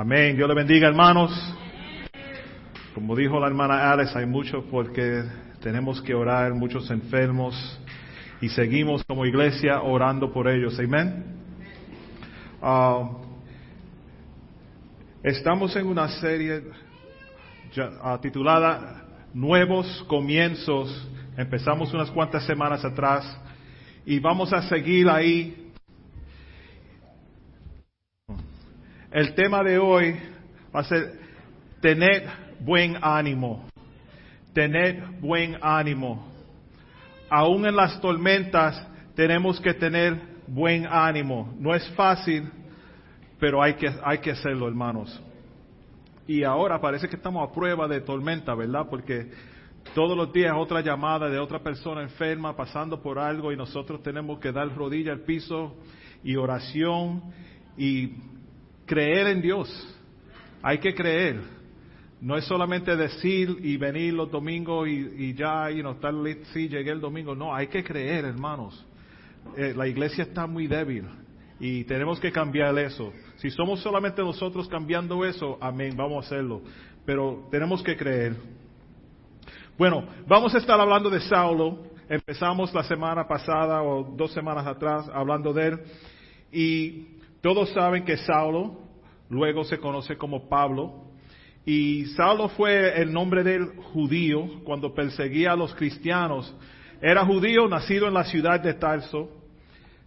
Amén. Dios le bendiga, hermanos. Como dijo la hermana Alice, hay mucho porque tenemos que orar, muchos enfermos, y seguimos como iglesia orando por ellos. Amén. Ah, estamos en una serie ah, titulada Nuevos Comienzos. Empezamos unas cuantas semanas atrás y vamos a seguir ahí El tema de hoy va a ser tener buen ánimo. Tener buen ánimo. Aún en las tormentas tenemos que tener buen ánimo. No es fácil, pero hay que, hay que hacerlo, hermanos. Y ahora parece que estamos a prueba de tormenta, ¿verdad? Porque todos los días otra llamada de otra persona enferma pasando por algo y nosotros tenemos que dar rodilla al piso y oración y creer en Dios. Hay que creer. No es solamente decir y venir los domingos y, ya, y no estar sí, llegué el domingo. No, hay que creer, hermanos. Eh, la iglesia está muy débil y tenemos que cambiar eso. Si somos solamente nosotros cambiando eso, amén, vamos a hacerlo. Pero tenemos que creer. Bueno, vamos a estar hablando de Saulo. Empezamos la semana pasada o dos semanas atrás hablando de él. Y todos saben que Saulo luego se conoce como Pablo. Y Saulo fue el nombre del judío cuando perseguía a los cristianos. Era judío, nacido en la ciudad de Tarso,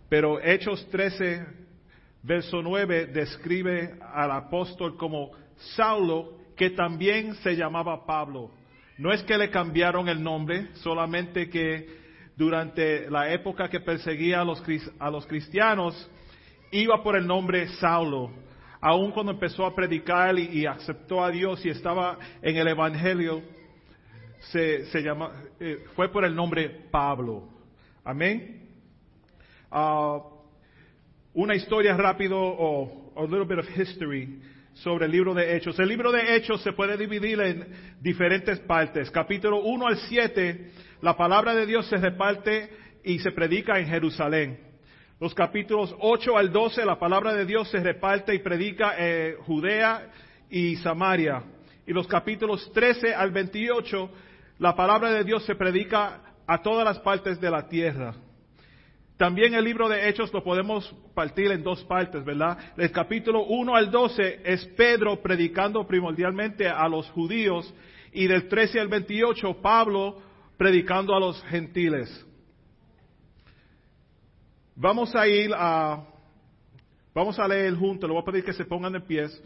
pero Hechos 13, verso 9, describe al apóstol como Saulo, que también se llamaba Pablo. No es que le cambiaron el nombre, solamente que durante la época que perseguía a los, a los cristianos, iba por el nombre Saulo aun cuando empezó a predicar y, aceptó a Dios y estaba en el Evangelio, se, llama, eh, fue por el nombre Pablo. Amén. Ah, una historia rápido o a little bit of history sobre el libro de Hechos. El libro de Hechos se puede dividir en diferentes partes. Capítulo 1 al 7, la palabra de Dios se reparte y se predica en Jerusalén. Los capítulos 8 al 12, la palabra de Dios se reparte y predica en Judea y Samaria. Y los capítulos 13 al 28, la palabra de Dios se predica a todas las partes de la tierra. También el libro de Hechos lo podemos partir en dos partes, ¿verdad? El capítulo 1 al 12 es Pedro predicando primordialmente a los judíos y del 13 al 28 Pablo predicando a los gentiles. Vamos a ir a, vamos a leer juntos, le voy a pedir que se pongan de pies.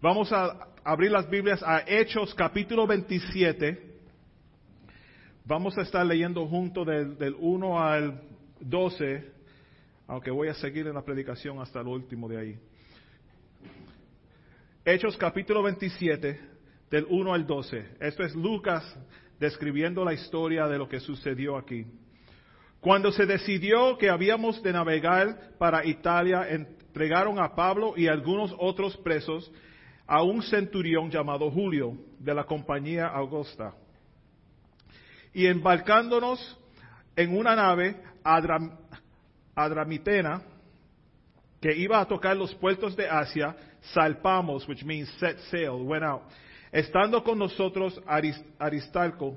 Vamos a abrir las Biblias a Hechos capítulo 27. Vamos a estar leyendo juntos del, del 1 al 12, aunque voy a seguir en la predicación hasta el último de ahí. Hechos capítulo 27, del 1 al 12. Esto es Lucas describiendo la historia de lo que sucedió aquí. Cuando se decidió que habíamos de navegar para Italia, entregaron a Pablo y algunos otros presos a un centurión llamado Julio de la compañía Augusta. Y embarcándonos en una nave adramitena que iba a tocar los puertos de Asia, salpamos, which means set sail, went out. Estando con nosotros Aristarco,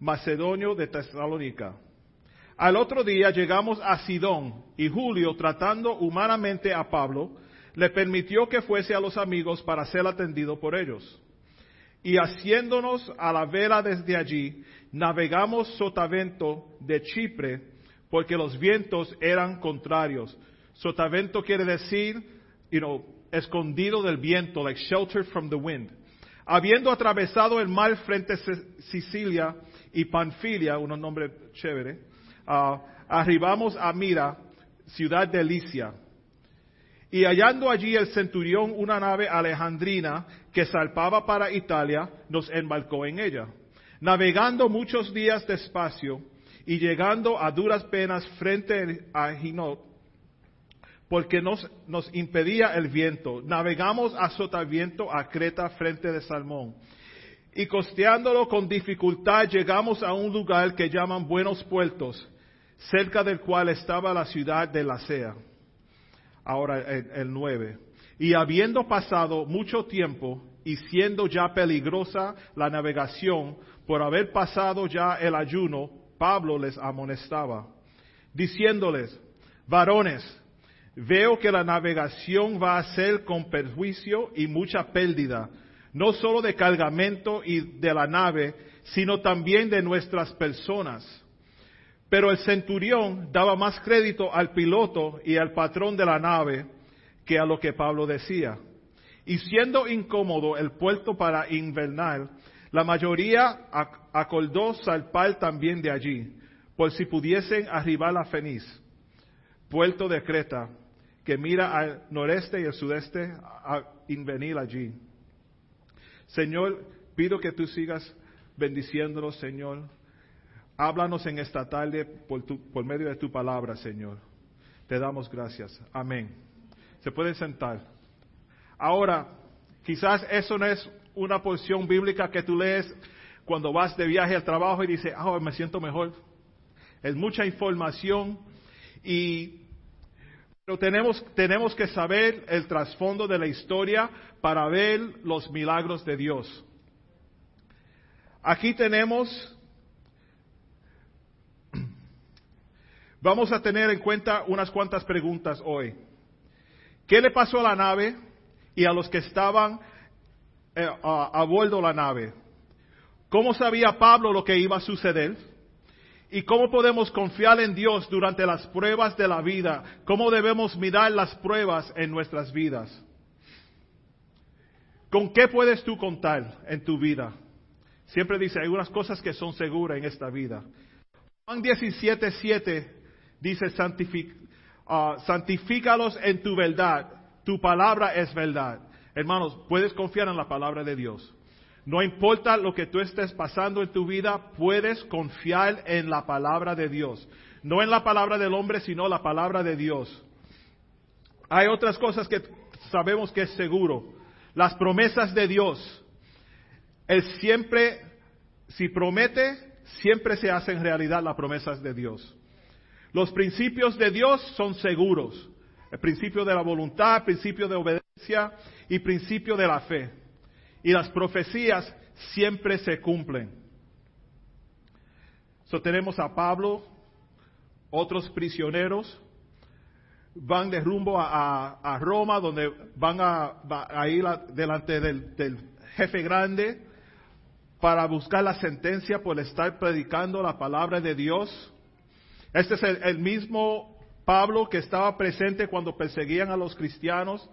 macedonio de Tesalónica al otro día llegamos a Sidón y Julio, tratando humanamente a Pablo, le permitió que fuese a los amigos para ser atendido por ellos. Y haciéndonos a la vela desde allí, navegamos sotavento de Chipre, porque los vientos eran contrarios. Sotavento quiere decir, you know, escondido del viento, like sheltered from the wind. Habiendo atravesado el mar frente a Sicilia y Panfilia, un nombre chévere, Ah, arribamos a Mira, ciudad de Licia. Y hallando allí el centurión una nave alejandrina que salpaba para Italia, nos embarcó en ella. Navegando muchos días despacio y llegando a duras penas frente a Ginot, porque nos, nos impedía el viento, navegamos a sotaviento a Creta frente de Salmón. Y costeándolo con dificultad llegamos a un lugar que llaman Buenos Puertos, cerca del cual estaba la ciudad de la Sea. Ahora el, 9. Y habiendo pasado mucho tiempo y siendo ya peligrosa la navegación, por haber pasado ya el ayuno, Pablo les amonestaba, diciéndoles, varones, veo que la navegación va a ser con perjuicio y mucha pérdida, no solo de cargamento y de la nave, sino también de nuestras personas. Pero el centurión daba más crédito al piloto y al patrón de la nave que a lo que Pablo decía. Y siendo incómodo el puerto para invernar, la mayoría acordó salpar también de allí, por si pudiesen arribar a Feniz, puerto de Creta, que mira al noreste y al sudeste a invenir allí. Señor, pido que tú sigas bendiciéndonos, Señor. Háblanos en esta tarde por, medio de tu palabra, Señor. Te damos gracias. Amén. Se puede sentar. Ahora, quizás eso no es una porción bíblica que tú lees cuando vas de viaje al trabajo y dices, ah, me siento mejor. Es mucha información y pero tenemos, tenemos que saber el trasfondo de la historia para ver los milagros de Dios. Aquí tenemos, vamos a tener en cuenta unas cuantas preguntas hoy. ¿Qué le pasó a la nave y a los que estaban eh, a, a bordo de la nave? ¿Cómo sabía Pablo lo que iba a suceder? ¿Y cómo podemos confiar en Dios durante las pruebas de la vida? ¿Cómo debemos mirar las pruebas en nuestras vidas? ¿Con qué puedes tú contar en tu vida? Siempre dice, hay unas cosas que son seguras en esta vida. Juan 17, 7 dice, uh, santifícalos en tu verdad. Tu palabra es verdad. Hermanos, puedes confiar en la palabra de Dios. No importa lo que tú estés pasando en tu vida, puedes confiar en la palabra de Dios. No en la palabra del hombre, sino la palabra de Dios. Hay otras cosas que sabemos que es seguro. Las promesas de Dios. Él siempre, si promete, siempre se hacen realidad las promesas de Dios. Los principios de Dios son seguros. El principio de la voluntad, el principio de obediencia y principio de la fe y las profecías siempre se cumplen. So, tenemos a Pablo, otros prisioneros, van de rumbo a, Roma, donde van a, ir delante del, jefe grande para buscar la sentencia por estar predicando la palabra de Dios. Este es el mismo Pablo que estaba presente cuando perseguían a los cristianos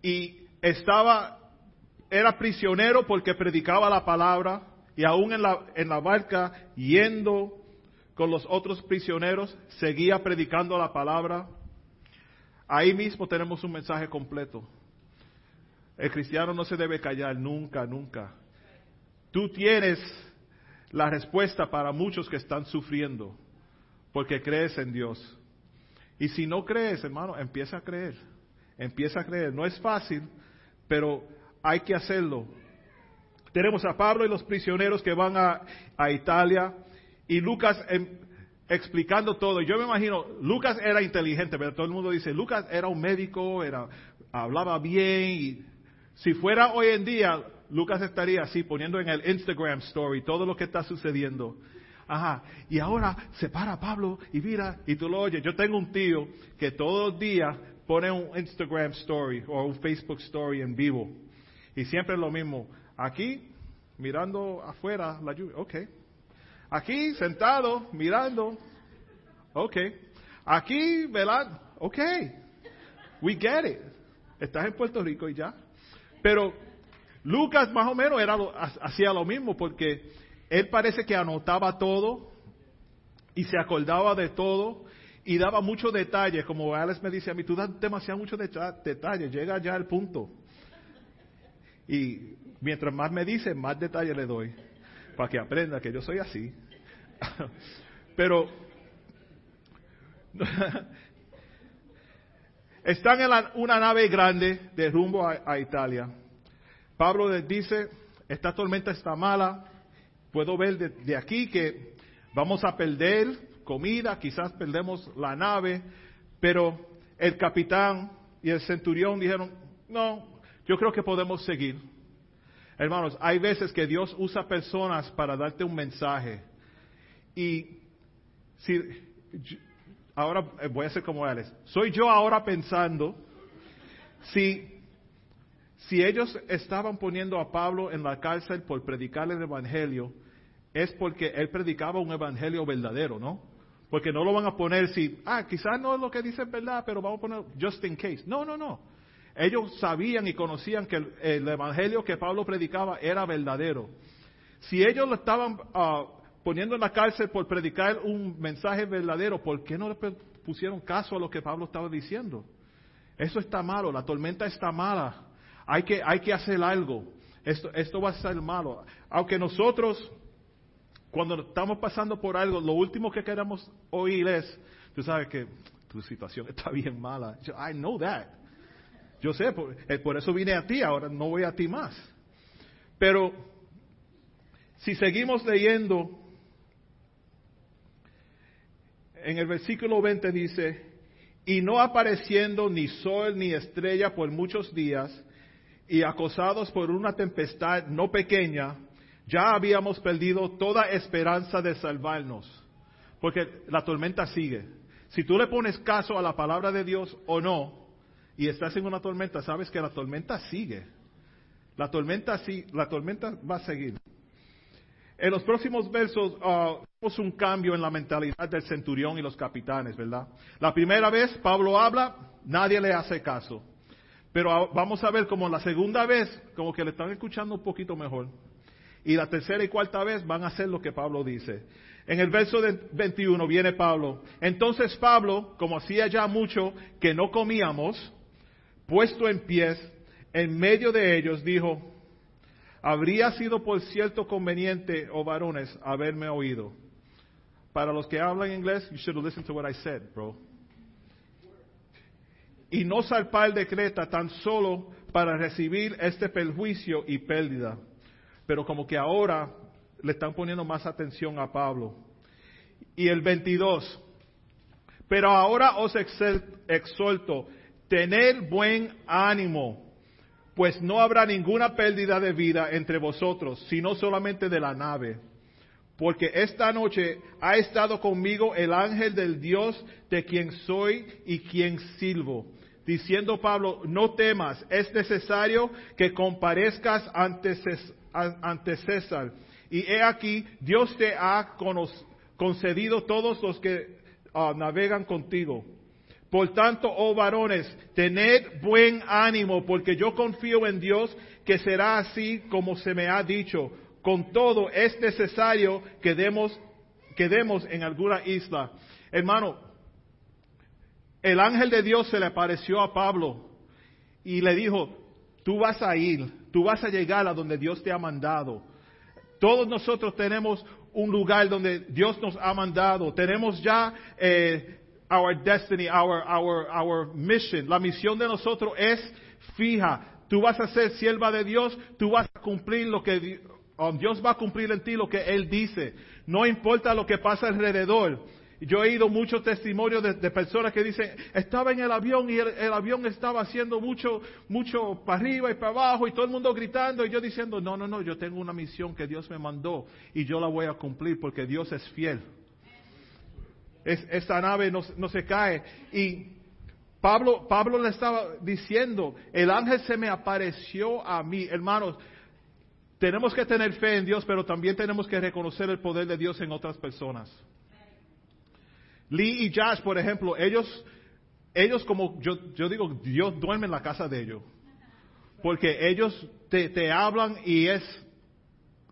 y estaba era prisionero porque predicaba la palabra y aún en la, en la barca yendo con los otros prisioneros seguía predicando la palabra. Ahí mismo tenemos un mensaje completo. El cristiano no se debe callar nunca, nunca. Tú tienes la respuesta para muchos que están sufriendo porque crees en Dios. Y si no crees, hermano, empieza a creer. Empieza a creer. No es fácil, pero hay que hacerlo. Tenemos a Pablo y los prisioneros que van a, Italia y Lucas em, explicando todo. Yo me imagino, Lucas era inteligente, pero todo el mundo dice, Lucas era un médico, era, hablaba bien y si fuera hoy en día, Lucas estaría así poniendo en el Instagram story todo lo que está sucediendo. Ajá. Y ahora se para Pablo y mira, y tú lo oyes. Yo tengo un tío que todos los días pone un Instagram story o un Facebook story en vivo. Y siempre es lo mismo. Aquí, mirando afuera la lluvia. Ok. Aquí, sentado, mirando. Ok. Aquí, velando. Ok. We get it. Estás en Puerto Rico y ya. Pero Lucas más o menos hacía lo mismo porque él parece que anotaba todo y se acordaba de todo y daba muchos detalles, como Alex me dice a mí, tú das demasiado muchos detalles, llega ya al punto. Y mientras más me dice, más detalle le doy, para que aprenda que yo soy así. Pero están en una nave grande de rumbo a, Italia. Pablo les dice, esta tormenta está mala, puedo ver de, aquí que vamos a perder comida, quizás perdemos la nave, pero el capitán y el centurión dijeron, no, yo creo que podemos seguir. Hermanos, hay veces que Dios usa personas para darte un mensaje. Y si, ahora eh, voy a ser como Alex. Soy yo ahora pensando, si, si ellos estaban poniendo a Pablo en la cárcel por predicar el Evangelio, es porque él predicaba un Evangelio verdadero, ¿no? Porque no lo van a poner si, ah, quizás no es lo que dice es verdad, pero vamos a poner just in case. No, no, no. Ellos sabían y conocían que el, evangelio que Pablo predicaba era verdadero. Si ellos lo estaban ah, poniendo en la cárcel por predicar un mensaje verdadero, ¿por qué no le pusieron caso a lo que Pablo estaba diciendo? Eso está malo, la tormenta está mala. Hay que, hay que hacer algo. Esto, esto va a ser malo. Aunque nosotros, cuando estamos pasando por algo, lo último que queremos oír es, tú sabes que tu situación está bien mala. I know that. Yo sé, eh, por, eso vine a ti, ahora no voy a ti más. Pero si seguimos leyendo, en el versículo 20 dice, y no apareciendo ni sol ni estrella por muchos días, y acosados por una tempestad no pequeña, ya habíamos perdido toda esperanza de salvarnos, porque la tormenta sigue. Si tú le pones caso a la palabra de Dios o no, y estás en una tormenta, sabes que la tormenta sigue. La tormenta, sí, la tormenta va a seguir. En los próximos versos uh, vemos un cambio en la mentalidad del centurión y los capitanes, ¿verdad? La primera vez Pablo habla, nadie le hace caso. Pero vamos a ver como la segunda vez, como que le están escuchando un poquito mejor. Y la tercera y cuarta vez van a hacer lo que Pablo dice. En el verso 21 viene Pablo. Entonces Pablo, como hacía ya mucho que no comíamos, puesto en pies, en medio de ellos, dijo, habría sido por cierto conveniente, oh varones, haberme oído. Para los que hablan inglés, you should listen to what I said, bro. Y no salpar de Creta tan solo para recibir este perjuicio y pérdida. Pero como que ahora le están poniendo más atención a Pablo. Y el 22. Pero ahora os exhorto Tener buen ánimo, pues no habrá ninguna pérdida de vida entre vosotros, sino solamente de la nave. Porque esta noche ha estado conmigo el ángel del Dios de quien soy y quien silbo. Diciendo Pablo, no temas, es necesario que comparezcas ante. Y he aquí, Dios te ha concedido todos los que ah, navegan contigo. Por tanto, oh varones, tened buen ánimo, porque yo confío en Dios que será así como se me ha dicho. Con todo, es necesario que demos, que demos en alguna isla. Hermano, el ángel de Dios se le apareció a Pablo y le dijo, tú vas a ir, tú vas a llegar a donde Dios te ha mandado. Todos nosotros tenemos un lugar donde Dios nos ha mandado. Tenemos ya eh, our destiny, our, our, our mission. La misión de nosotros es fija. Tú vas a ser sierva de Dios, tú vas a cumplir lo que um, Dios va a cumplir en ti lo que Él dice. No importa lo que pasa alrededor. Yo he oído muchos testimonios de, personas que dicen, estaba en el avión y el, avión estaba haciendo mucho, mucho para arriba y para abajo y todo el mundo gritando y yo diciendo, no, no, no, yo tengo una misión que Dios me mandó y yo la voy a cumplir porque Dios es fiel esta nave no, se cae. Y Pablo, Pablo le estaba diciendo, el ángel se me apareció a mí. Hermanos, tenemos que tener fe en Dios, pero también tenemos que reconocer el poder de Dios en otras personas. Lee y Josh, por ejemplo, ellos, ellos como yo, yo digo, Dios duerme en la casa de ellos. Porque ellos te, te hablan y es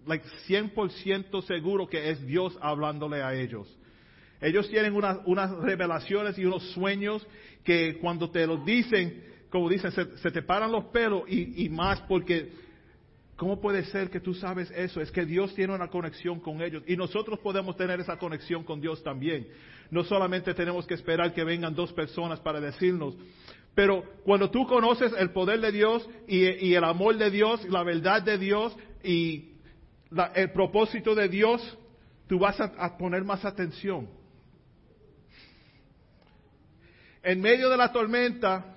like 100% seguro que es Dios hablándole a ellos. Ellos tienen unas, revelaciones y unos sueños que cuando te los dicen, como dicen, se, te paran los pelos y, más porque ¿Cómo puede ser que tú sabes eso? Es que Dios tiene una conexión con ellos y nosotros podemos tener esa conexión con Dios también. No solamente tenemos que esperar que vengan dos personas para decirnos, pero cuando tú conoces el poder de Dios y, el amor de Dios, la verdad de Dios y el propósito de Dios, tú vas a poner más atención. En medio de la tormenta,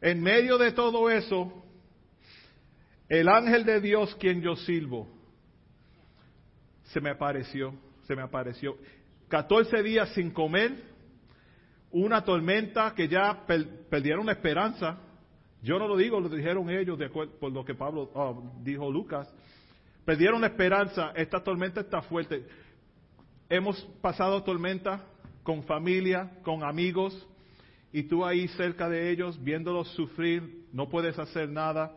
en medio de todo eso, El ángel de Dios quien yo sirvo se me apareció, se me apareció. 14 días sin comer, una tormenta que ya perdieron la esperanza. Yo no lo digo, lo dijeron ellos de acuerdo, por lo que Pablo oh, dijo Lucas. Perdieron la esperanza, esta tormenta está fuerte. Hemos pasado tormenta con familia, con amigos, y tú ahí cerca de ellos, viéndolos sufrir, no puedes hacer nada.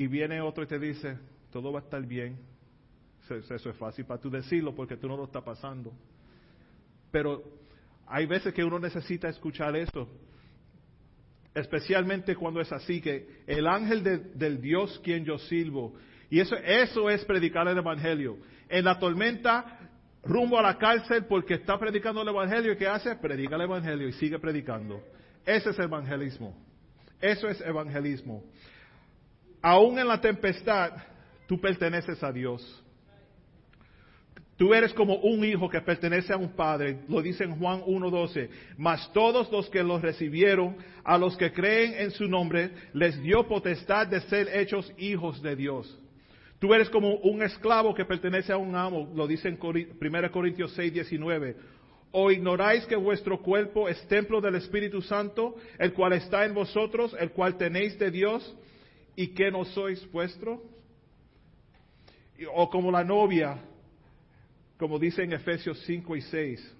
Y viene otro y te dice, todo va a estar bien. Eso es fácil para tú decirlo porque tú no lo estás pasando. Pero hay veces que uno necesita escuchar eso. Especialmente cuando es así, que el ángel del Dios quien yo sirvo. Y eso, eso es predicar el Evangelio. En la tormenta, rumbo a la cárcel porque está predicando el Evangelio. ¿Y qué hace? Predica el Evangelio y sigue predicando. Ese es evangelismo. Eso es evangelismo. Aún en la tempestad, tú perteneces a Dios. Tú eres como un hijo que pertenece a un padre, lo dice en Juan 1.12. Mas todos los que los recibieron, a los que creen en su nombre, les dio potestad de ser hechos hijos de Dios. Tú eres como un esclavo que pertenece a un amo, lo dice en 1 Corintios 6.19. ¿O ignoráis que vuestro cuerpo es templo del Espíritu Santo, el cual está en vosotros, el cual tenéis de Dios, y que no sois vuestro? O como la novia como dice en Efesios 5 y 6.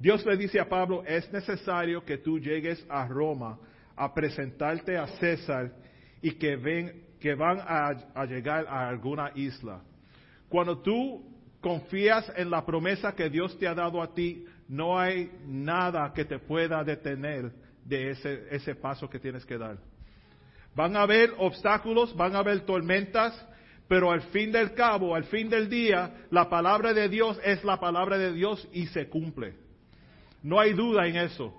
Dios le dice a Pablo, es necesario que tú llegues a Roma a presentarte a César y que, ven, que van a, a llegar a alguna isla. Cuando tú confías en la promesa que Dios te ha dado a ti, no hay nada que te pueda detener de ese, ese paso que tienes que dar. Van a haber obstáculos, van a haber tormentas, pero al fin del cabo, al fin del día, la palabra de Dios es la palabra de Dios y se cumple. No hay duda en eso.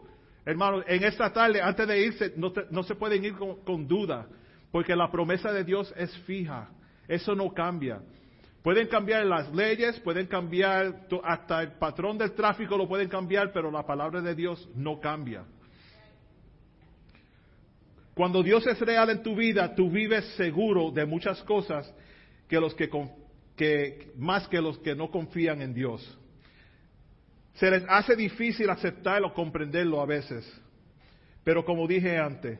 Hermano, en esta tarde, antes de irse, no, se pueden ir con, duda, porque la promesa de Dios es fija. Eso no cambia. Pueden cambiar las leyes, pueden cambiar, hasta el patrón del tráfico lo pueden cambiar, pero la palabra de Dios no cambia. Cuando Dios es real en tu vida, tú vives seguro de muchas cosas que los que, más que los que no confían en Dios. Se les hace difícil aceptarlo comprenderlo a veces. Pero como dije antes,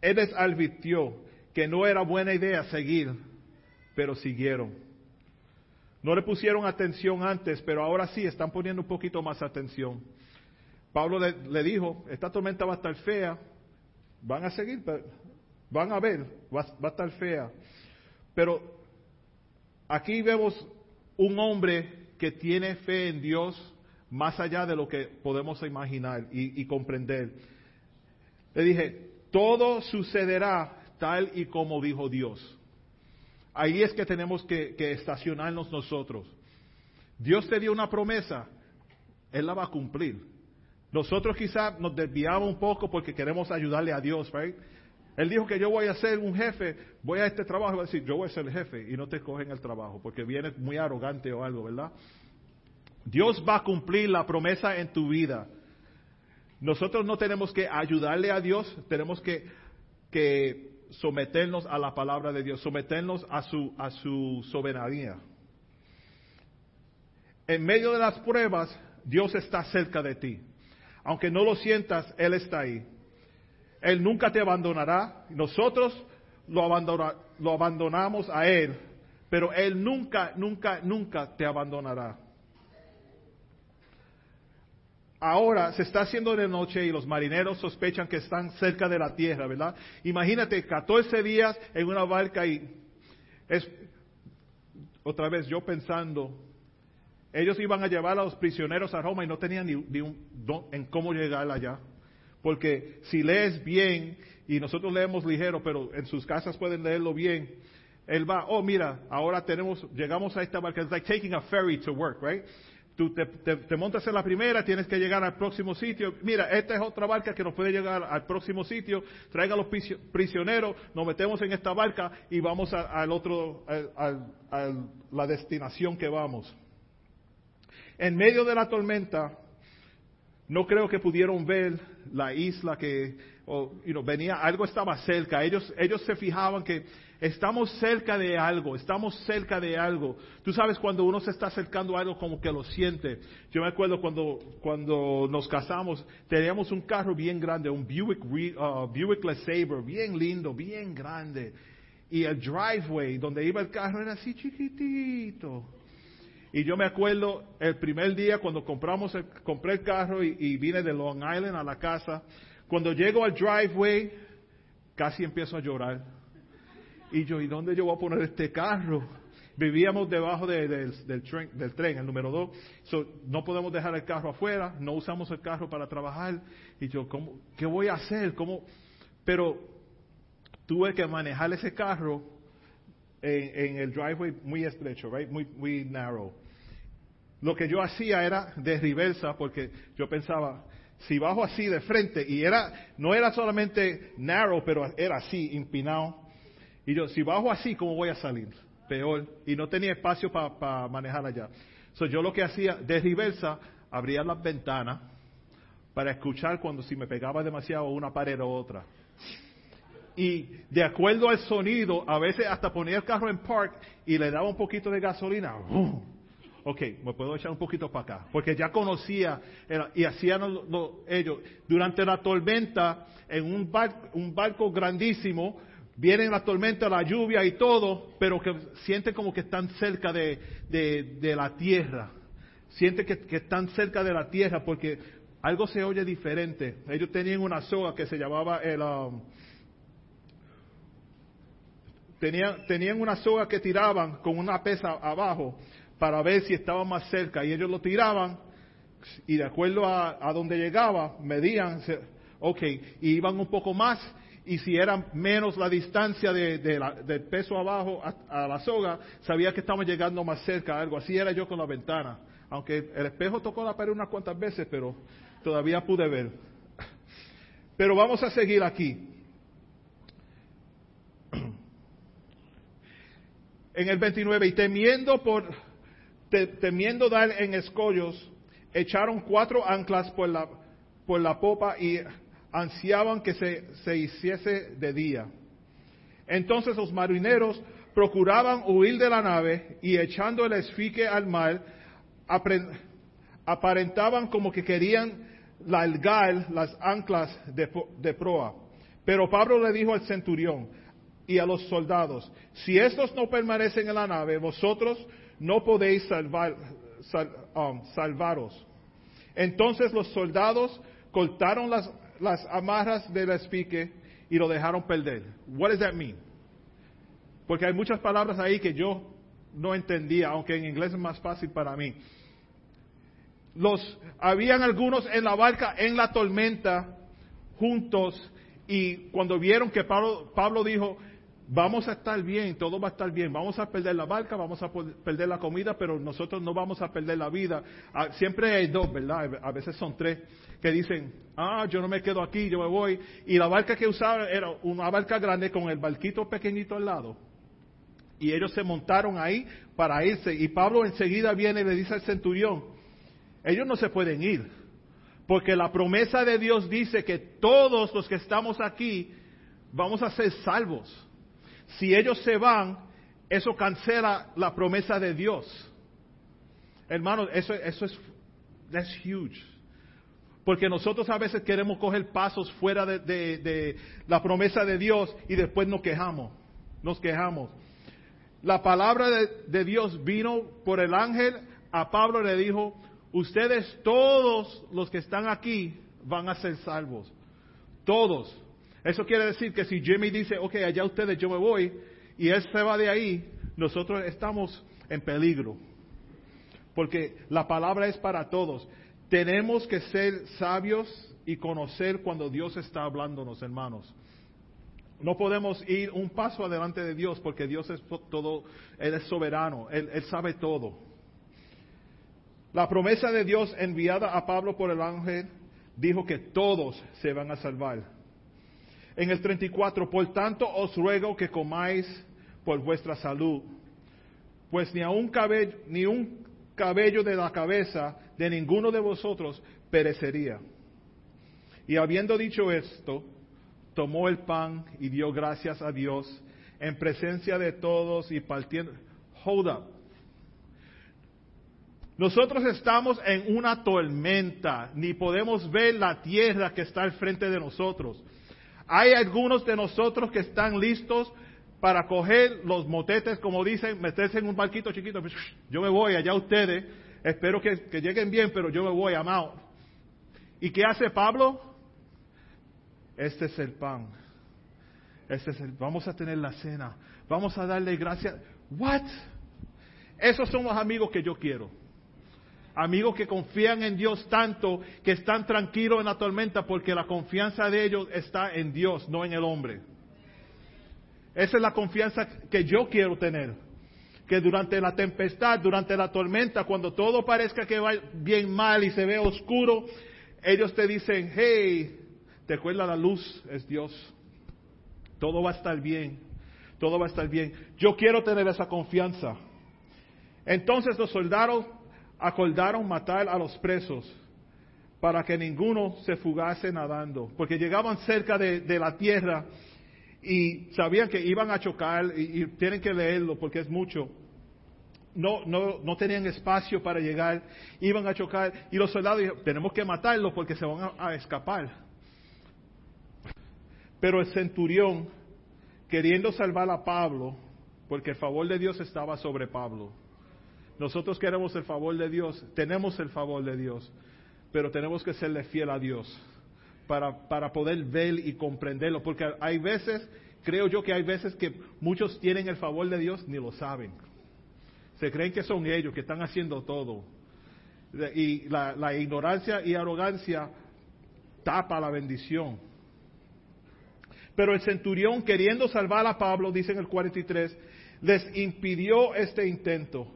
Él les advirtió que no era buena idea seguir, pero siguieron. No le pusieron atención antes, pero ahora sí están poniendo un poquito más atención. Pablo le, dijo, esta tormenta va a estar fea, van a seguir, van a ver, va, a estar fea. Pero Aquí vemos un hombre que tiene fe en Dios más allá de lo que podemos imaginar y, comprender. Le dije, todo sucederá tal y como dijo Dios. Ahí es que tenemos que, que estacionarnos nosotros. Dios te dio una promesa, Él la va a cumplir. Nosotros quizás nos desviamos un poco porque queremos ayudarle a Dios, right? Él dijo que yo voy a ser un jefe, voy a este trabajo y va a decir, yo voy a ser el jefe y no te cogen el trabajo porque vienes muy arrogante o algo, ¿verdad? Dios va a cumplir la promesa en tu vida. Nosotros no tenemos que ayudarle a Dios, tenemos que, someternos a la palabra de Dios, someternos a su soberanía. En medio de las pruebas, Dios está cerca de ti. Aunque no lo sientas, Él está ahí. Él nunca te abandonará. Nosotros lo, abandonamos a Él, pero Él nunca, nunca, nunca te abandonará. Ahora se está haciendo de noche y los marineros sospechan que están cerca de la tierra, ¿verdad? Imagínate 14 días en una barca y es otra vez yo pensando, ellos iban a llevar a los prisioneros a Roma y no tenían ni, un, en cómo llegar allá. Porque si lees bien, y nosotros leemos ligero, pero en sus casas pueden leerlo bien, él va, oh mira, ahora tenemos, llegamos a esta barca, it's like taking a ferry to work, right? Tú te, montas en la primera, tienes que llegar al próximo sitio. Mira, esta es otra barca que nos puede llegar al próximo sitio. Traiga a los prisioneros, nos metemos en esta barca y vamos al otro, a la destinación que vamos. En medio de la tormenta, no creo que pudieron ver la isla que you know, venía, algo estaba cerca. Ellos, ellos se fijaban que estamos cerca de algo, estamos cerca de algo. Tú sabes cuando uno se está acercando a algo como que lo siente. Yo me acuerdo cuando, cuando nos casamos, teníamos un carro bien grande, un Buick, uh, Buick LeSabre, bien lindo, bien grande. Y el driveway donde iba el carro era así chiquitito. Y yo me acuerdo el primer día cuando compramos compré el carro y, vine de Long Island a la casa, cuando llego al driveway, casi empiezo a llorar. Y yo, ¿y dónde yo voy a poner este carro? Vivíamos debajo del, tren, del, tren, el número dos. no podemos dejar el carro afuera, no usamos el carro para trabajar. Y yo, ¿cómo, ¿qué voy a hacer? ¿Cómo? Pero tuve que manejar ese carro en, el driveway muy estrecho, right? muy, muy narrow. Lo que yo hacía era de porque yo pensaba, si bajo así de frente, y era, no era solamente narrow, pero era así, empinado. Y yo, si bajo así, ¿cómo voy a salir? Peor. Y no tenía espacio para manejar allá. So, yo lo que hacía, de reversa, abría las ventanas para escuchar cuando si me pegaba demasiado una pared o otra. Y de acuerdo al sonido, a veces hasta ponía el carro en park y le daba un poquito de gasolina ok, me puedo echar un poquito para acá, porque ya conocía y hacían ellos. Durante la tormenta, en un, un barco grandísimo, viene la tormenta, la lluvia y todo, pero que siente como que están cerca de, la tierra. Siente que, que, están cerca de la tierra porque algo se oye diferente. Ellos tenían una soga que se llamaba el... Um, tenían, tenían una soga que tiraban con una pesa abajo para ver si estaba más cerca y ellos lo tiraban y de acuerdo a, a donde llegaba, medían, ok, y iban un poco más y si era menos la distancia de, del peso abajo a, la soga, sabía que estamos llegando más cerca, algo así era yo con la ventana, aunque el espejo tocó la pared unas cuantas veces, pero todavía pude ver. Pero vamos a seguir aquí. En el 29, y temiendo por temiendo dar en escollos, echaron cuatro anclas por la, por la popa y ansiaban que se, se hiciese de día. Entonces los marineros procuraban huir de la nave y echando el esfique al mar, aparentaban como que querían largar las anclas de, de, proa. Pero Pablo le dijo al centurión y a los soldados, si estos no permanecen en la nave, vosotros no podéis salvar, um, salvaros. Entonces los soldados cortaron las, las amarras del espique y lo dejaron perder. What does that mean? Porque hay muchas palabras ahí que yo no entendía, aunque en inglés es más fácil para mí. Los, habían algunos en la barca en la tormenta juntos y cuando vieron que Pablo, Pablo dijo, vamos a estar bien, todo va a estar bien, vamos a perder la barca, vamos a perder la comida, pero nosotros no vamos a perder la vida. Ah, siempre hay dos, ¿verdad? A veces son tres que dicen, ah, yo no me quedo aquí, yo me voy. Y la barca que usaban era una barca grande con el barquito pequeñito al lado. Y ellos se montaron ahí para irse. Y Pablo enseguida viene y le dice al centurión, ellos no se pueden ir. Porque la promesa de Dios dice que todos los que estamos aquí vamos a ser salvos. Si ellos se van, eso cancela la promesa de Dios. Hermanos, eso, eso es that's huge. Porque nosotros a veces queremos coger pasos fuera de, de, la promesa de Dios y después nos quejamos. Nos quejamos. La palabra de, de Dios vino por el ángel a Pablo le dijo, ustedes todos los que están aquí van a ser salvos. Todos. Eso quiere decir que si Jimmy dice, ok, allá ustedes, yo me voy, y él se va de ahí, nosotros estamos en peligro. Porque la palabra es para todos. Tenemos que ser sabios y conocer cuando Dios está hablándonos, hermanos. No podemos ir un paso adelante de Dios porque Dios es todo, Él es soberano, Él, Él sabe todo. La promesa de Dios enviada a Pablo por el ángel dijo que todos se van a salvar en el 34, por tanto os ruego que comáis por vuestra salud, pues ni, a un cabello, ni un cabello de la cabeza de ninguno de vosotros perecería. Y habiendo dicho esto, tomó el pan y dio gracias a Dios en presencia de todos y partiendo. Hold up. Nosotros estamos en una tormenta, ni podemos ver la tierra que está al frente de nosotros. Hay algunos de nosotros que están listos para coger los motetes, como dicen, meterse en un barquito chiquito. Yo me voy, allá ustedes, espero que, lleguen bien, pero yo me voy, amado. ¿Y qué hace Pablo? Este es el pan. Este es el, vamos a tener la cena. Vamos a darle gracias. What? Esos son los amigos que yo quiero. Amigos que confían en Dios tanto que están tranquilos en la tormenta porque la confianza de ellos está en Dios, no en el hombre. Esa es la confianza que yo quiero tener. Que durante la tempestad, durante la tormenta, cuando todo parezca que va bien mal y se ve oscuro, ellos te dicen, hey, te acuerdas la luz es Dios. Todo va a estar bien. Todo va a estar bien. Yo quiero tener esa confianza. Entonces los soldados acordaron matar a los presos para que ninguno se fugase nadando, porque llegaban cerca de, la tierra y sabían que iban a chocar y, tienen que leerlo porque es mucho. No, no, no tenían espacio para llegar, iban a chocar y los soldados dijeron, tenemos que matarlos porque se van a escapar. Pero el centurión, queriendo salvar a Pablo, porque el favor de Dios estaba sobre Pablo, nosotros queremos el favor de Dios, tenemos el favor de Dios, pero tenemos que serle fiel a Dios para, para poder ver y comprenderlo, porque hay veces, creo yo que hay veces que muchos tienen el favor de Dios ni lo saben. Se creen que son ellos, que están haciendo todo. Y la, la ignorancia y arrogancia tapa la bendición. Pero el centurión, queriendo salvar a Pablo, dice en el 43, les impidió este intento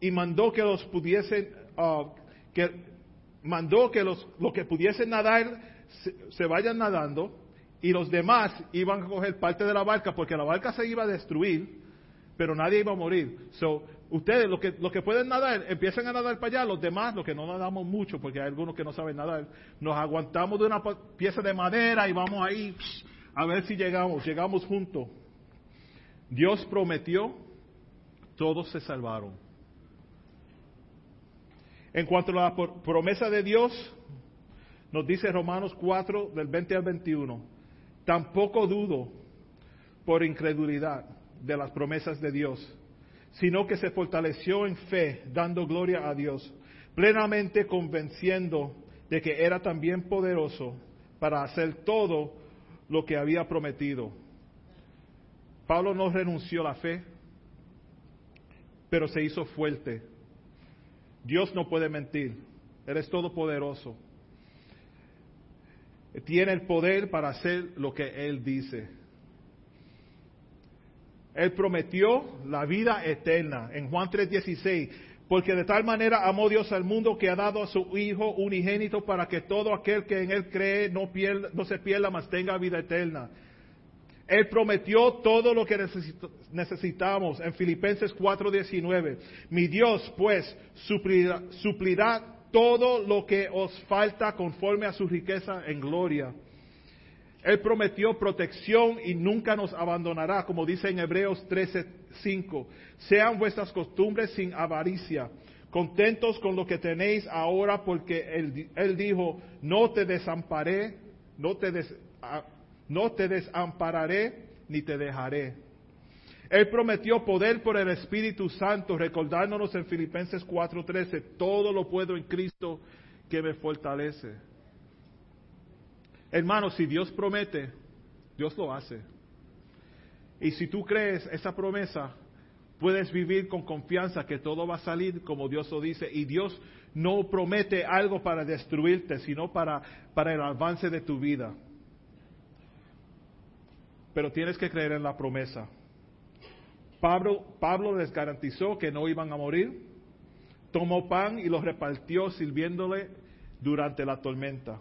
y mandó que los pudiesen, uh, que mandó que los, que pudiesen nadar se, vayan nadando y los demás iban a coger parte de la barca porque la barca se iba a destruir, pero nadie iba a morir. So, ustedes, los que, los que pueden nadar, empiezan a nadar para allá, los demás, los que no nadamos mucho, porque hay algunos que no saben nadar, nos aguantamos de una pieza de madera y vamos ahí a ver si llegamos, llegamos juntos. Dios prometió, todos se salvaron. En cuanto a la promesa de Dios, nos dice Romanos 4 del 20 al 21, tampoco dudo por incredulidad de las promesas de Dios, sino que se fortaleció en fe, dando gloria a Dios, plenamente convenciendo de que era también poderoso para hacer todo lo que había prometido. Pablo no renunció a la fe, pero se hizo fuerte Dios no puede mentir. Él es todopoderoso. Tiene el poder para hacer lo que Él dice. Él prometió la vida eterna en Juan 3:16, porque de tal manera amó Dios al mundo que ha dado a su Hijo unigénito para que todo aquel que en Él cree no, no se pierda, mas tenga vida eterna. Él prometió todo lo que necesitamos en Filipenses 4:19. Mi Dios, pues, suplirá, todo lo que os falta conforme a su riqueza en gloria. Él prometió protección y nunca nos abandonará, como dice en Hebreos 13:5. Sean vuestras costumbres sin avaricia, contentos con lo que tenéis ahora, porque Él, dijo, no te desamparé, no te des, no te desampararé ni te dejaré. Él prometió poder por el Espíritu Santo, recordándonos en Filipenses 4:13, todo lo puedo en Cristo que me fortalece. Hermanos, si Dios promete, Dios lo hace. Y si tú crees esa promesa, puedes vivir con confianza que todo va a salir como Dios lo dice. Y Dios no promete algo para destruirte, sino para, para el avance de tu vida pero tienes que creer en la promesa. Pablo, les garantizó que no iban a morir, tomó pan y lo repartió sirviéndole durante la tormenta.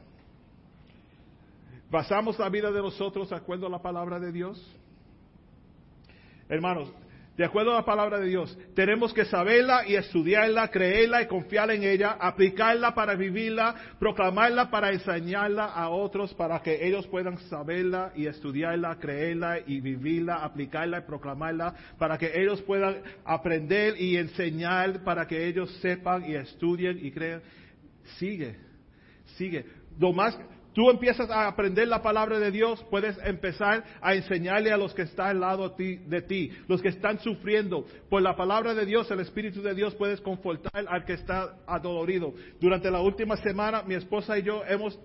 ¿Basamos la vida de nosotros de acuerdo a la palabra de Dios? Hermanos, de acuerdo a la palabra de Dios, tenemos que saberla y estudiarla, creerla y confiar en ella, aplicarla para vivirla, proclamarla para enseñarla a otros para que ellos puedan saberla y estudiarla, creerla y vivirla, aplicarla y proclamarla, para que ellos puedan aprender y enseñar, para que ellos sepan y estudien y crean. Sigue, sigue. Lo más, tú empiezas a aprender la palabra de Dios, puedes empezar a enseñarle a los que están al lado de ti, los que están sufriendo. Por la palabra de Dios, el Espíritu de Dios puedes confortar al que está adolorido. Durante la última semana, mi esposa y yo hemos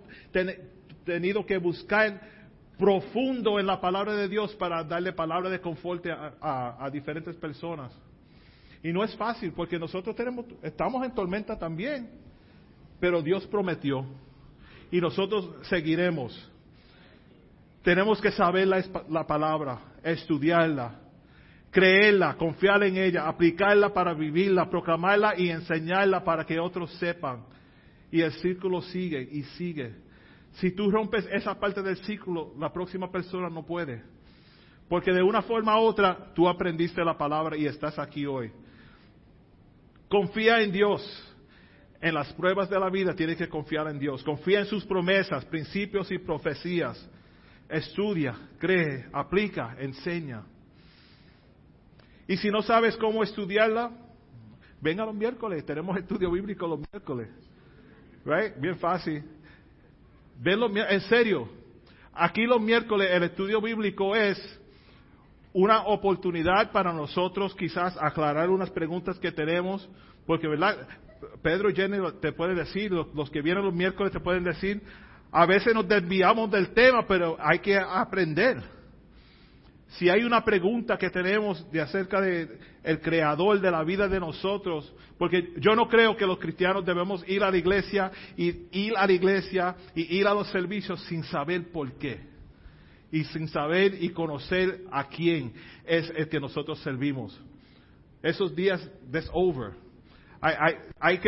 tenido que buscar profundo en la palabra de Dios para darle palabra de confort a, a diferentes personas. Y no es fácil porque nosotros tenemos, estamos en tormenta también, pero Dios prometió y nosotros seguiremos. Tenemos que saber la, palabra, estudiarla, creerla, confiar en ella, aplicarla para vivirla, proclamarla y enseñarla para que otros sepan. Y el círculo sigue y sigue. Si tú rompes esa parte del círculo, la próxima persona no puede. Porque de una forma u otra tú aprendiste la palabra y estás aquí hoy. Confía en Dios en las pruebas de la vida tienes que confiar en Dios. Confía en sus promesas, principios y profecías. Estudia, cree, aplica, enseña. Y si no sabes cómo estudiarla, venga los miércoles. Tenemos estudio bíblico los miércoles. Right? Bien fácil. Venlo, en serio. Aquí los miércoles el estudio bíblico es una oportunidad para nosotros quizás aclarar unas preguntas que tenemos, porque verdad, Pedro y Jenny te pueden decir, los, que vienen los miércoles te pueden decir, a veces nos desviamos del tema, pero hay que aprender. Si hay una pregunta que tenemos de acerca de el creador de la vida de nosotros, porque yo no creo que los cristianos debemos ir a la iglesia y ir a la iglesia y ir a los servicios sin saber por qué y sin saber y conocer a quién es el que nosotros servimos. Esos días, that's over. Hay,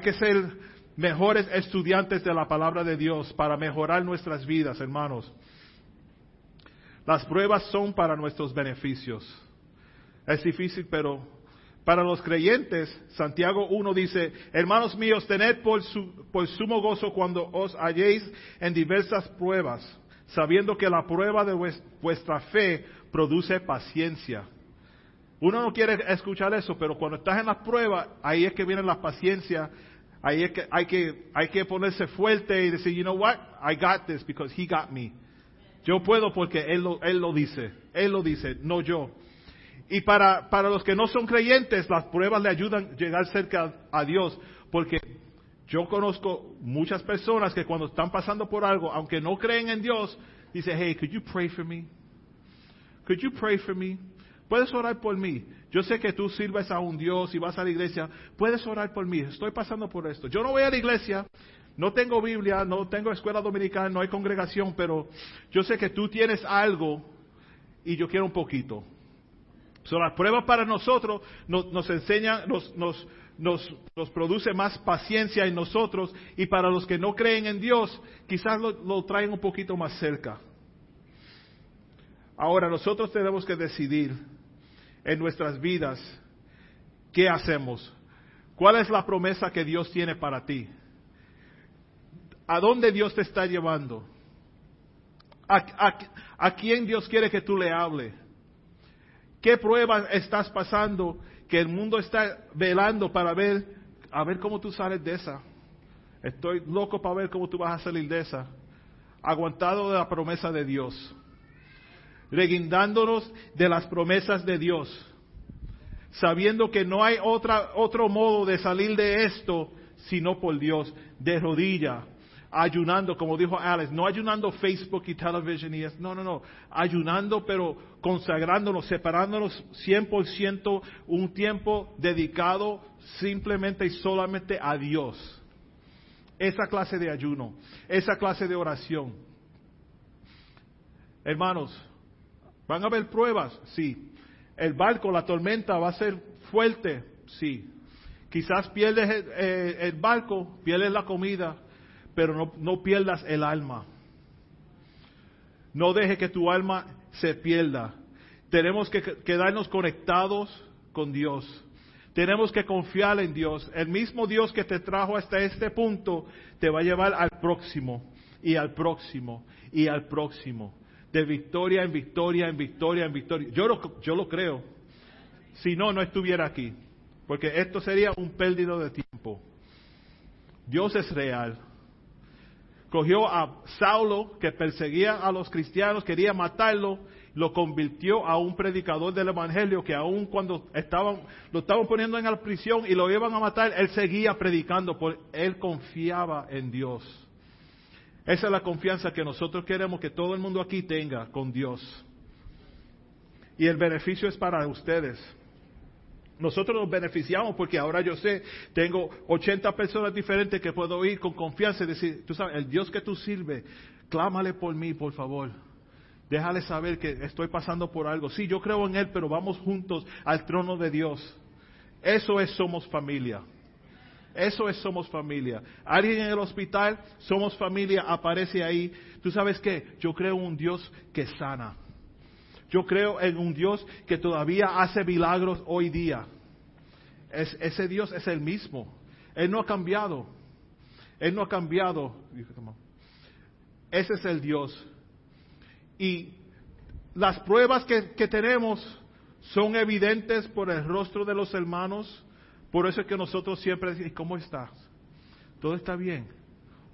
que, ser mejores estudiantes de la palabra de Dios para mejorar nuestras vidas, hermanos. Las pruebas son para nuestros beneficios. Es difícil, pero para los creyentes, Santiago 1 dice, hermanos míos, tened por, por sumo gozo cuando os halléis en diversas pruebas, sabiendo que la prueba de vuestra fe produce paciencia. Uno no quiere escuchar eso, pero cuando estás en las pruebas, ahí es que viene la paciencia, ahí es que hay que, hay que ponerse fuerte y decir, you know what, I got this because he got me. Yo puedo porque él lo, él lo dice, él lo dice, no yo. Y para, para los que no son creyentes, las pruebas le ayudan a llegar cerca a Dios, porque yo conozco muchas personas que cuando están pasando por algo, aunque no creen en Dios, dice, hey, could you pray for me? Could you pray for me? Puedes orar por mí. Yo sé que tú sirves a un Dios y vas a la iglesia. Puedes orar por mí. Estoy pasando por esto. Yo no voy a la iglesia. No tengo Biblia, no tengo escuela dominical, no hay congregación, pero yo sé que tú tienes algo y yo quiero un poquito. Son las pruebas para nosotros nos, enseñan, nos, nos, nos, nos, produce más paciencia en nosotros y para los que no creen en Dios quizás lo traen un poquito más cerca. Ahora nosotros tenemos que decidir en nuestras vidas qué hacemos. ¿Cuál es la promesa que Dios tiene para ti? ¿A dónde Dios te está llevando? ¿A, quién Dios quiere que tú le hables? ¿Qué pruebas estás pasando que el mundo está velando para ver, a ver cómo tú sales de esa? Estoy loco para ver cómo tú vas a salir de esa. Aguantado de la promesa de Dios reguindándonos de las promesas de Dios, sabiendo que no hay otra, otro modo de salir de esto sino por Dios, de rodilla, ayunando, como dijo Alex, no ayunando Facebook y television y es, no, no, no, ayunando pero consagrándonos, separándonos 100% un tiempo dedicado simplemente y solamente a Dios. Esa clase de ayuno, esa clase de oración. Hermanos, ¿Van a haber pruebas? Sí. El barco, la tormenta va a ser fuerte? Sí. Quizás pierdes el, barco, pierdes la comida, pero no, no pierdas el alma. No deje que tu alma se pierda. Tenemos que quedarnos conectados con Dios. Tenemos que confiar en Dios. El mismo Dios que te trajo hasta este punto te va a llevar al próximo y al próximo y al próximo. De victoria en victoria, en victoria, en victoria. Yo lo, yo lo creo. Si no, no estuviera aquí. Porque esto sería un pérdida de tiempo. Dios es real. Cogió a Saulo, que perseguía a los cristianos, quería matarlo, lo convirtió a un predicador del Evangelio que aun cuando estaban, lo estaban poniendo en la prisión y lo iban a matar, él seguía predicando, porque él confiaba en Dios. Esa es la confianza que nosotros queremos que todo el mundo aquí tenga con Dios. Y el beneficio es para ustedes. Nosotros nos beneficiamos porque ahora yo sé, tengo 80 personas diferentes que puedo ir con confianza y decir, tú sabes, el Dios que tú sirves, clámale por mí, por favor. Déjale saber que estoy pasando por algo. Sí, yo creo en Él, pero vamos juntos al trono de Dios. Eso es somos familia. Eso es somos familia. Alguien en el hospital, somos familia, aparece ahí. Tú sabes qué, yo creo en un Dios que sana. Yo creo en un Dios que todavía hace milagros hoy día. Es, ese Dios es el mismo. Él no ha cambiado. Él no ha cambiado. Ese es el Dios. Y las pruebas que, que tenemos son evidentes por el rostro de los hermanos. Por eso es que nosotros siempre decimos, ¿cómo estás? ¿Todo está bien?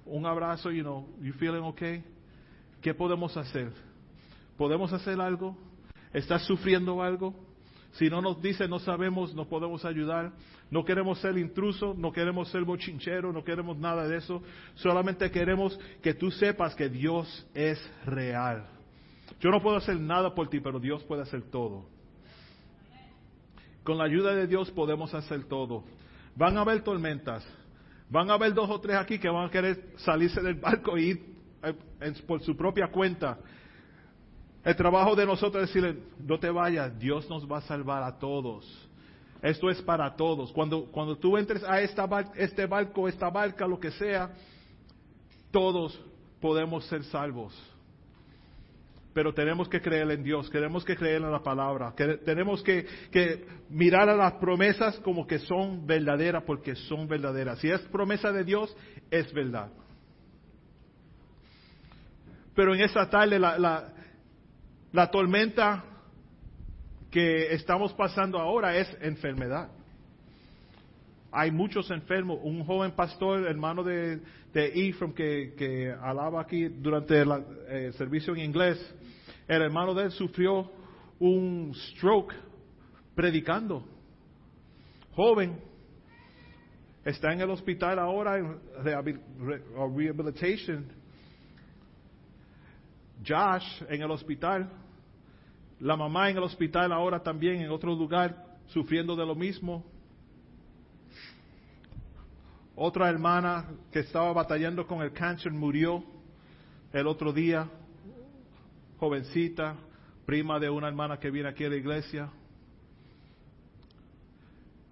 Un abrazo, you know, you feeling okay? ¿Qué podemos hacer? ¿Podemos hacer algo? ¿Estás sufriendo algo? Si no nos dice, no sabemos, no podemos ayudar. No queremos ser intrusos, no queremos ser bochincheros, no queremos nada de eso. Solamente queremos que tú sepas que Dios es real. Yo no puedo hacer nada por ti, pero Dios puede hacer todo. Con la ayuda de Dios podemos hacer todo. Van a haber tormentas. Van a haber dos o tres aquí que van a querer salirse del barco y ir eh, por su propia cuenta. El trabajo de nosotros es decirle, no te vayas, Dios nos va a salvar a todos. Esto es para todos. Cuando, cuando tú entres a esta este barco, esta barca, lo que sea, todos podemos ser salvos. Pero tenemos que creer en Dios, tenemos que creer en la palabra, tenemos que, mirar a las promesas como que son verdaderas porque son verdaderas. Si es promesa de Dios, es verdad. Pero en esta tarde la, la, tormenta que estamos pasando ahora es enfermedad. Hay muchos enfermos. Un joven pastor, hermano de, de Ephraim, que, que alaba aquí durante el servicio en inglés, el hermano de él sufrió un stroke predicando. Joven, está en el hospital ahora en rehabilitation. Josh en el hospital la mamá en el hospital ahora también en otro lugar sufriendo de lo mismo. Otra hermana que estaba batallando con el cáncer murió el otro día, jovencita, prima de una hermana que viene aquí a la iglesia.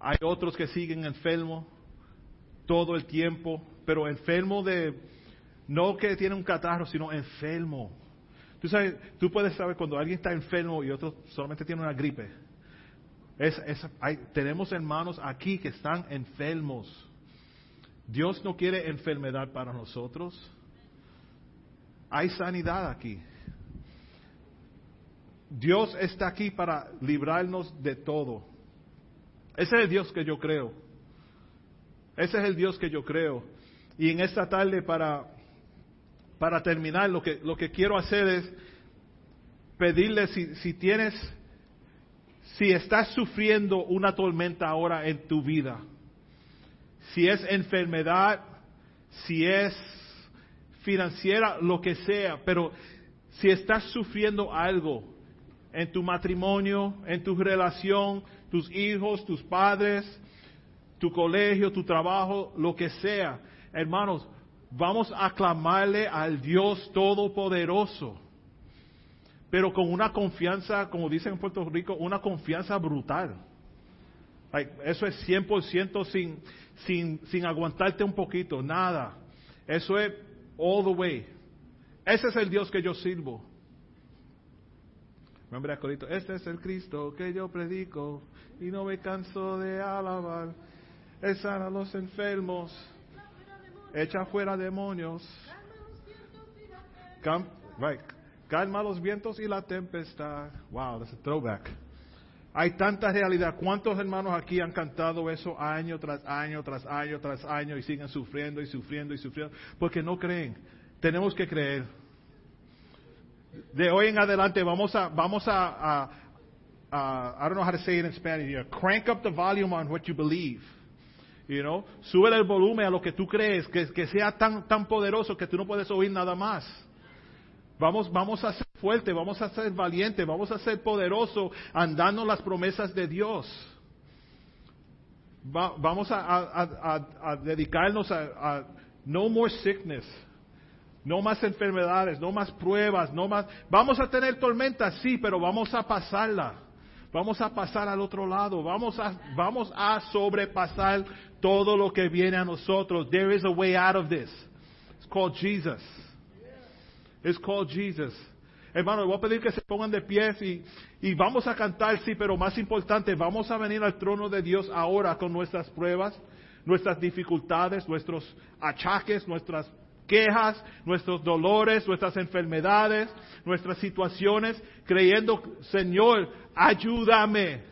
Hay otros que siguen enfermos todo el tiempo, pero enfermo de, no que tiene un catarro, sino enfermo Tú, sabes, tú puedes saber cuando alguien está enfermo y otro solamente tiene una gripe. tenemos hermanos aquí que están enfermos. Dios no quiere enfermedad para nosotros. Hay sanidad aquí. Dios está aquí para librarnos de todo. Ese es el Dios que yo creo. Ese es el Dios que yo creo. Y en esta tarde para para terminar, lo que, lo que quiero hacer es pedirle si, si tienes, si estás sufriendo una tormenta ahora en tu vida, si es enfermedad, si es financiera, lo que sea, pero si estás sufriendo algo en tu matrimonio, en tu relación, tus hijos, tus padres, tu colegio, tu trabajo, lo que sea, hermanos, vamos a clamarle al Dios Todopoderoso, pero con una confianza, como dicen en Puerto Rico, una confianza brutal. eso es 100% sin, sin, sin aguantarte un poquito, nada. Eso es all the way. Ese es el Dios que yo sirvo. That corito? Este es el Cristo que yo predico y no me canso de alabar. Él sana a los enfermos, echa fuera demonios. Right. Calma los vientos y la tempestad. Wow, that's a throwback. Hay tanta realidad. ¿Cuántos hermanos aquí han cantado eso año tras año, tras año, tras año y siguen sufriendo y sufriendo y sufriendo? Porque no creen. Tenemos que creer. De hoy en adelante vamos a, vamos a, I don't know how to say it in Spanish here. Crank up the volume on what you believe. You know, sube el volumen a lo que tú crees, que, que sea tan, tan poderoso que tú no puedes oír nada más. Vamos, vamos a ser fuerte, vamos a ser valiente, vamos a ser poderoso andando las promesas de Dios. Va, vamos a dedicarnos a, no more sickness, no más enfermedades, no más pruebas, no más. Vamos a tener tormentas, sí, pero vamos a pasarla. Vamos a pasar al otro lado. Vamos a, vamos a sobrepasar todo lo que viene a nosotros. There is a way out of this. It's called Jesus. It's called Jesus. Hermano, voy a pedir que se pongan de pies y, y vamos a cantar, sí, pero más importante, vamos a venir al trono de Dios ahora con nuestras pruebas, nuestras dificultades, nuestros achaques, nuestras quejas, nuestros dolores, nuestras enfermedades, nuestras situaciones, creyendo, Señor, ayúdame,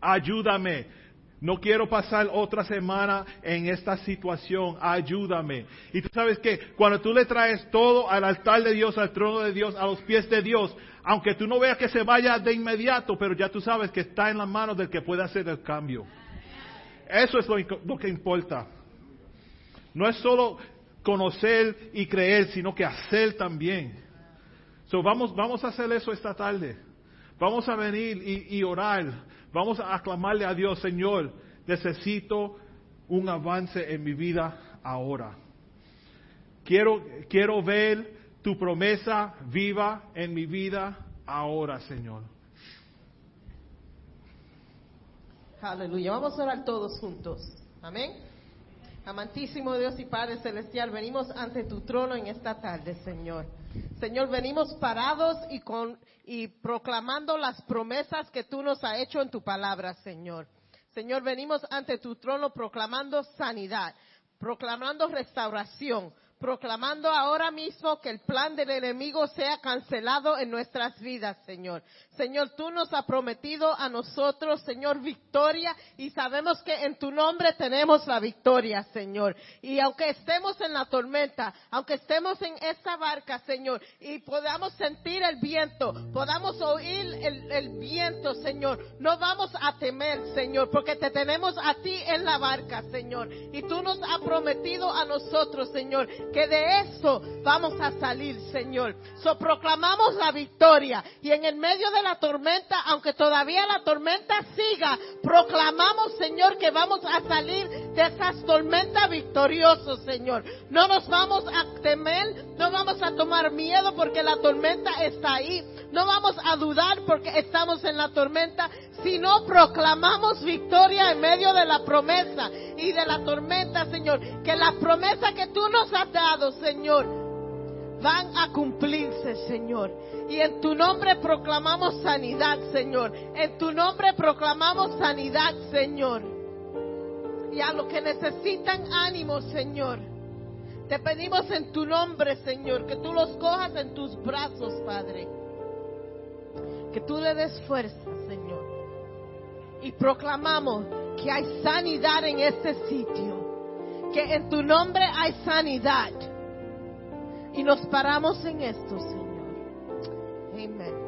ayúdame. No quiero pasar otra semana en esta situación. Ayúdame. Y tú sabes que cuando tú le traes todo al altar de Dios, al trono de Dios, a los pies de Dios, aunque tú no veas que se vaya de inmediato, pero ya tú sabes que está en las manos del que puede hacer el cambio. Eso es lo, que importa. No es solo conocer y creer, sino que hacer también. So, vamos, vamos a hacer eso esta tarde. Vamos a venir y, y orar. Vamos a aclamarle a Dios, Señor, necesito un avance en mi vida ahora. Quiero, quiero ver tu promesa viva en mi vida ahora, Señor. Aleluya. Vamos a orar todos juntos. Amén. Amantísimo Dios y Padre Celestial, venimos ante tu trono en esta tarde, Señor. Señor, venimos parados y, con, y proclamando las promesas que tú nos has hecho en tu palabra, Señor. Señor, venimos ante tu trono proclamando sanidad, proclamando restauración, proclamando ahora mismo que el plan del enemigo sea cancelado en nuestras vidas, Señor. Señor, tú nos has prometido a nosotros, Señor, victoria y sabemos que en tu nombre tenemos la victoria, Señor. Y aunque estemos en la tormenta, aunque estemos en esta barca, Señor, y podamos sentir el viento, podamos oír el, el viento, Señor, no vamos a temer, Señor, porque te tenemos a ti en la barca, Señor. Y tú nos has prometido a nosotros, Señor, que de eso vamos a salir, Señor. So proclamamos la victoria y en el medio de la tormenta, aunque todavía la tormenta siga, proclamamos, Señor, que vamos a salir de esas tormentas victoriosos, Señor. No nos vamos a temer, no vamos a tomar miedo porque la tormenta está ahí. No vamos a dudar porque estamos en la tormenta, sino proclamamos victoria en medio de la promesa y de la tormenta, Señor. Que las promesas que tú nos has Señor, van a cumplirse, Señor. Y en tu nombre proclamamos sanidad, Señor. En tu nombre proclamamos sanidad, Señor. Y a los que necesitan ánimo, Señor. Te pedimos en tu nombre, Señor, que tú los cojas en tus brazos, Padre. Que tú le des fuerza, Señor. Y proclamamos que hay sanidad en este sitio. Que en tu nombre hay sanidad. Y nos paramos en esto, Señor. Amén.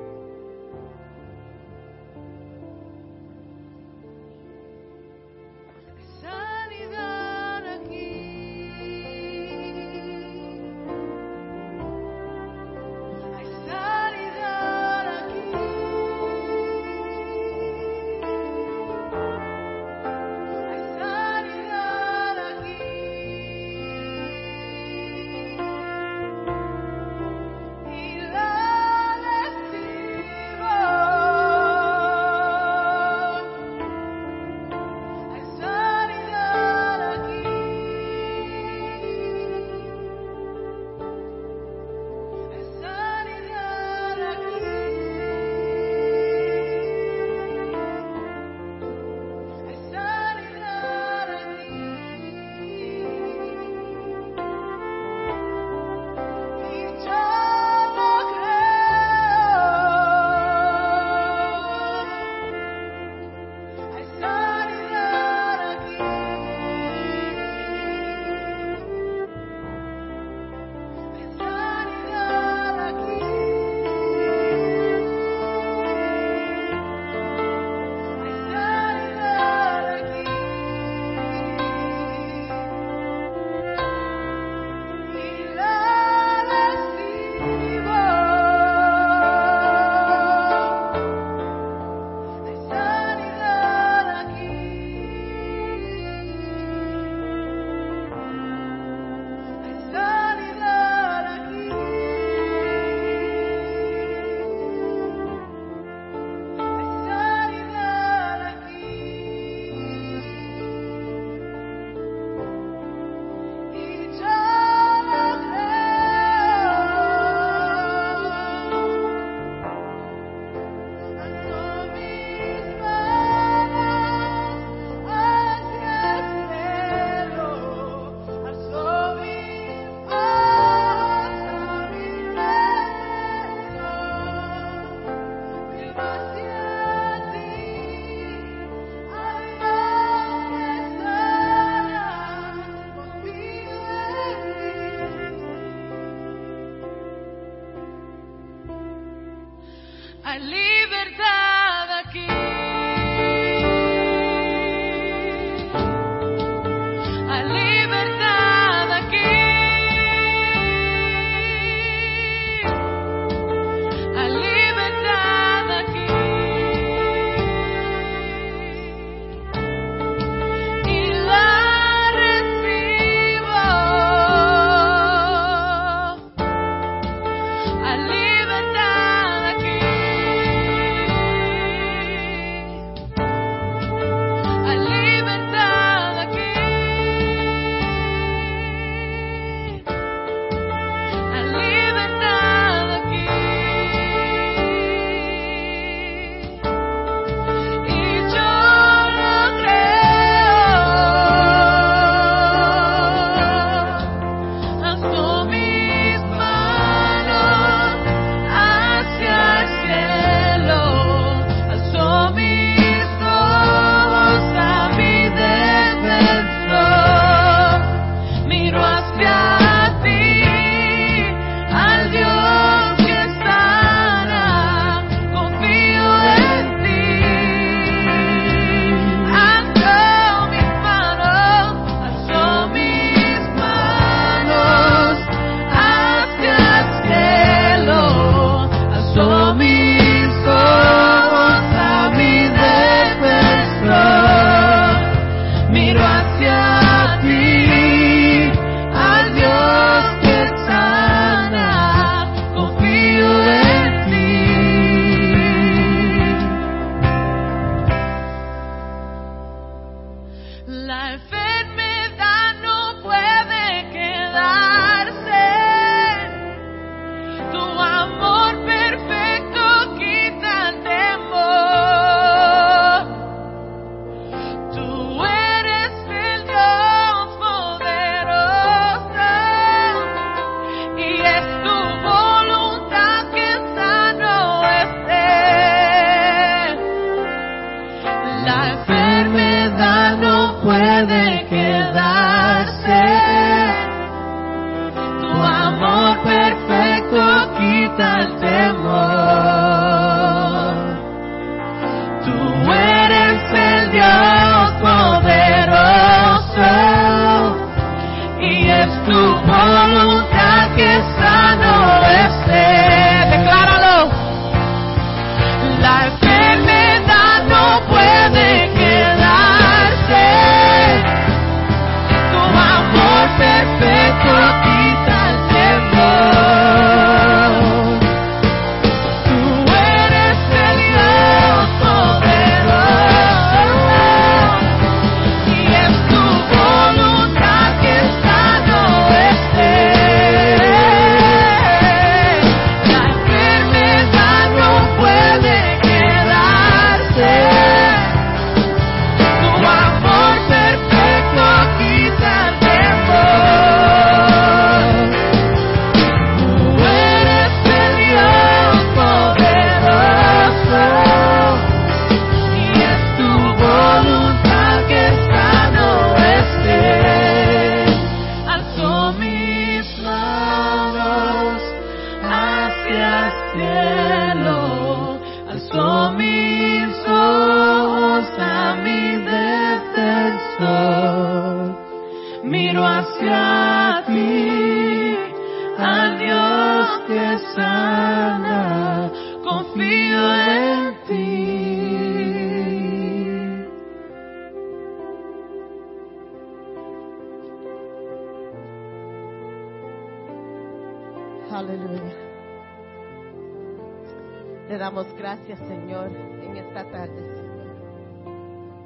Gracias, Señor, en esta tarde.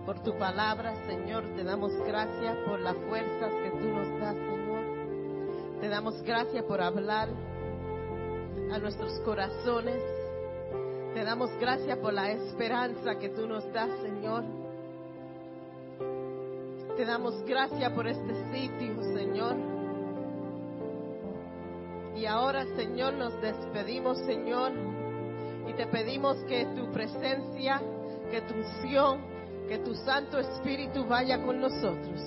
Por tu palabra, Señor, te damos gracias por las fuerzas que tú nos das, Señor. Te damos gracias por hablar a nuestros corazones. Te damos gracias por la esperanza que tú nos das, Señor. Te damos gracias por este sitio, Señor. Y ahora, Señor, nos despedimos, Señor, y te pedimos que tu presencia, que tu unción, que tu Santo Espíritu vaya con nosotros.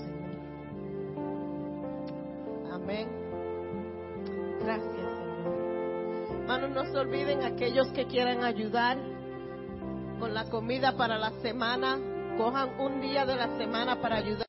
Amén. Gracias, Señor. Hermanos, no se olviden aquellos que quieran ayudar con la comida para la semana, cojan un día de la semana para ayudar.